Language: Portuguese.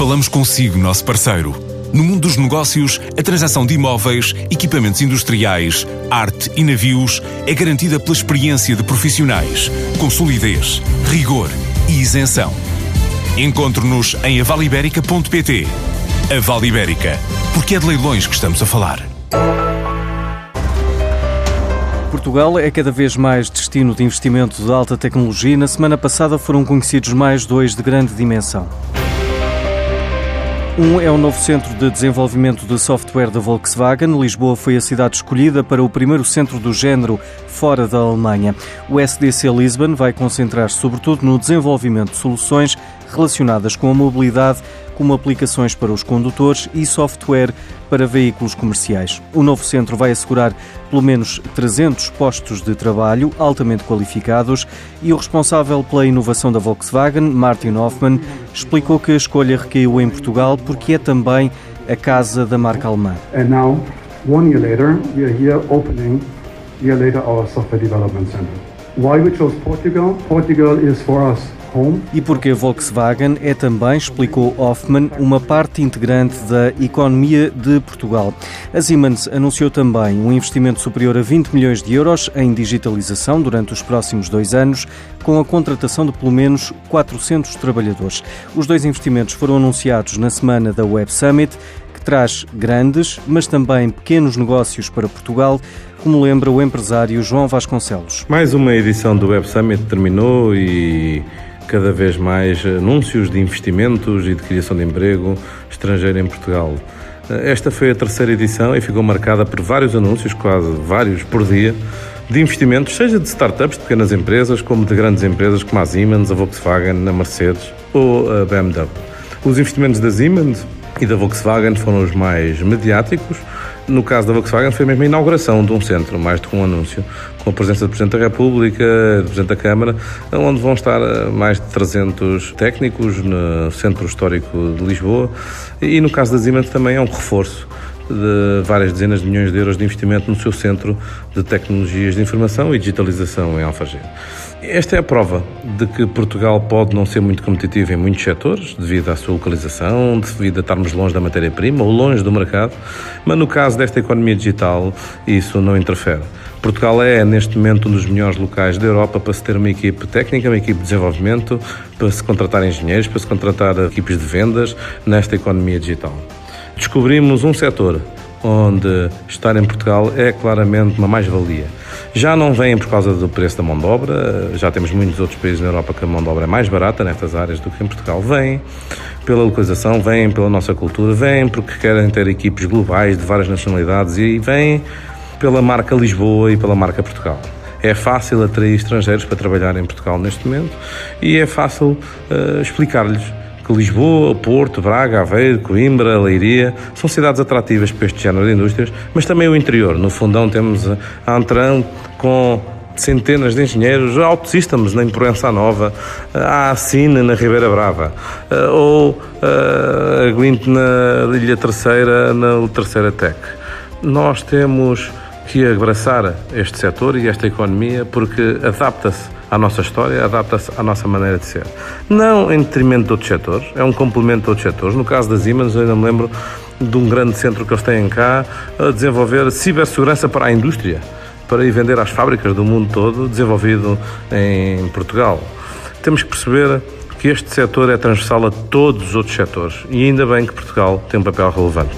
Falamos consigo, nosso parceiro. No mundo dos negócios, a transação de imóveis, equipamentos industriais, arte e navios é garantida pela experiência de profissionais, com solidez, rigor e isenção. Encontre-nos em avaliberica.pt. A Vale Ibérica, porque é de leilões que estamos a falar. Portugal é cada vez mais destino de investimento de alta tecnologia e na semana passada foram conhecidos mais dois de grande dimensão. Um é o novo centro de desenvolvimento de software da Volkswagen. Lisboa foi a cidade escolhida para o primeiro centro do género fora da Alemanha. O SDC Lisbon vai concentrar-se sobretudo no desenvolvimento de soluções relacionadas com a mobilidade como aplicações para os condutores e software para veículos comerciais. O novo centro vai assegurar pelo menos 300 postos de trabalho altamente qualificados e o responsável pela inovação da Volkswagen, Martin Hoffmann, explicou que a escolha recaiu em Portugal porque é também a casa da marca alemã. And now, one year later, we are here opening, year later, our software development center. Why we chose Portugal? Portugal is for us e porque a Volkswagen é também, explicou Hoffman, uma parte integrante da economia de Portugal. A Siemens anunciou também um investimento superior a 20 milhões de euros em digitalização durante os próximos dois anos, com a contratação de pelo menos 400 trabalhadores. Os dois investimentos foram anunciados na semana da Web Summit traz grandes, mas também pequenos negócios para Portugal, como lembra o empresário João Vasconcelos. Mais uma edição do Web Summit terminou e cada vez mais anúncios de investimentos e de criação de emprego estrangeiro em Portugal. Esta foi a terceira edição e ficou marcada por vários anúncios, quase vários por dia, de investimentos, seja de startups, de pequenas empresas, como de grandes empresas como a Siemens, a Volkswagen, a Mercedes ou a BMW. Os investimentos da Siemens e da Volkswagen foram os mais mediáticos. No caso da Volkswagen foi mesmo a inauguração de um centro, mais do que um anúncio, com a presença do Presidente da República, do Presidente da Câmara, onde vão estar eh, mais de 300 técnicos no Centro Histórico de Lisboa. E no caso da Siemens também é um reforço de várias dezenas de milhões de euros de investimento no seu centro de tecnologias de informação e digitalização em Alfagir. Esta é a prova de que Portugal pode não ser muito competitivo em muitos setores, devido à sua localização, devido a estarmos longe da matéria-prima ou longe do mercado, mas no caso desta economia digital, isso não interfere. Portugal é, neste momento, um dos melhores locais da Europa para se ter uma equipe técnica, uma equipe de desenvolvimento, para se contratar engenheiros, para se contratar equipes de vendas nesta economia digital. Descobrimos um setor onde estar em Portugal é claramente uma mais-valia. Já não vem por causa do preço da mão de obra, já temos muitos outros países na Europa que a mão de obra é mais barata nestas áreas do que em Portugal. Vem pela localização, vem pela nossa cultura, vem porque querem ter equipes globais de várias nacionalidades e vem pela marca Lisboa e pela marca Portugal. É fácil atrair estrangeiros para trabalhar em Portugal neste momento e é fácil uh, explicar-lhes Lisboa, Porto, Braga, Aveiro, Coimbra, Leiria são cidades atrativas para este género de indústrias, mas também o interior. No fundão temos a Antrão com centenas de engenheiros, Autosystems na Improença Nova, a Cine na Ribeira Brava, eh, ou eh, a Glint na Ilha Terceira, na Terceira Tech. Nós temos que abraçar este setor e esta economia porque adapta-se à nossa história, adapta-se à nossa maneira de ser. Não em detrimento de outros setores, é um complemento de outros setores. No caso das Siemens, ainda me lembro de um grande centro que eles têm cá a desenvolver cibersegurança para a indústria, para ir vender às fábricas do mundo todo, desenvolvido em Portugal. Temos que perceber que este setor é transversal a todos os outros setores e ainda bem que Portugal tem um papel relevante.